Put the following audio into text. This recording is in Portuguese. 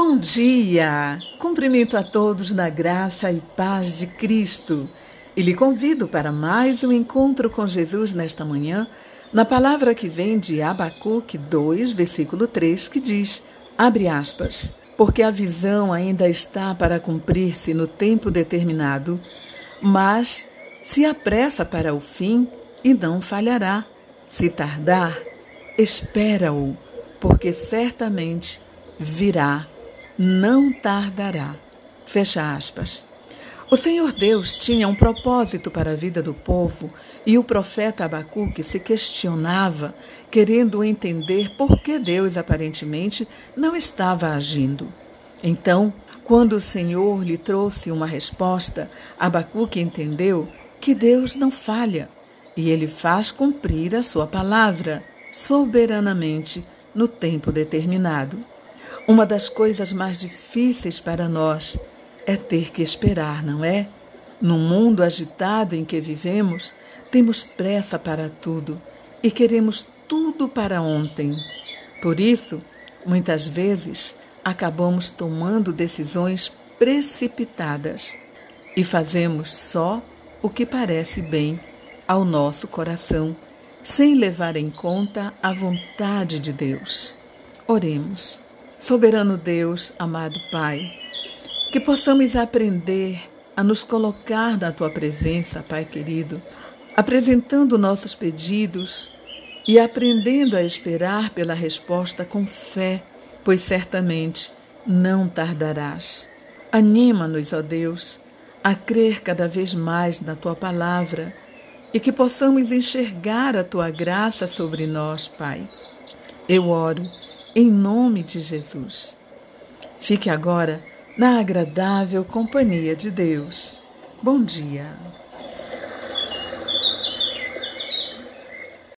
Bom dia! Cumprimento a todos na graça e paz de Cristo e lhe convido para mais um encontro com Jesus nesta manhã, na palavra que vem de Abacuque 2, versículo 3, que diz: abre aspas, porque a visão ainda está para cumprir-se no tempo determinado, mas se apressa para o fim e não falhará. Se tardar, espera-o, porque certamente virá não tardará. Fecha aspas. O Senhor Deus tinha um propósito para a vida do povo e o profeta Abacuque se questionava, querendo entender por que Deus aparentemente não estava agindo. Então, quando o Senhor lhe trouxe uma resposta, Abacuque entendeu que Deus não falha e ele faz cumprir a sua palavra soberanamente no tempo determinado. Uma das coisas mais difíceis para nós é ter que esperar, não é? No mundo agitado em que vivemos, temos pressa para tudo e queremos tudo para ontem. Por isso, muitas vezes, acabamos tomando decisões precipitadas e fazemos só o que parece bem ao nosso coração, sem levar em conta a vontade de Deus. Oremos. Soberano Deus, amado Pai, que possamos aprender a nos colocar na tua presença, Pai querido, apresentando nossos pedidos e aprendendo a esperar pela resposta com fé, pois certamente não tardarás. Anima-nos, ó Deus, a crer cada vez mais na tua palavra e que possamos enxergar a tua graça sobre nós, Pai. Eu oro em nome de Jesus. Fique agora na agradável companhia de Deus. Bom dia.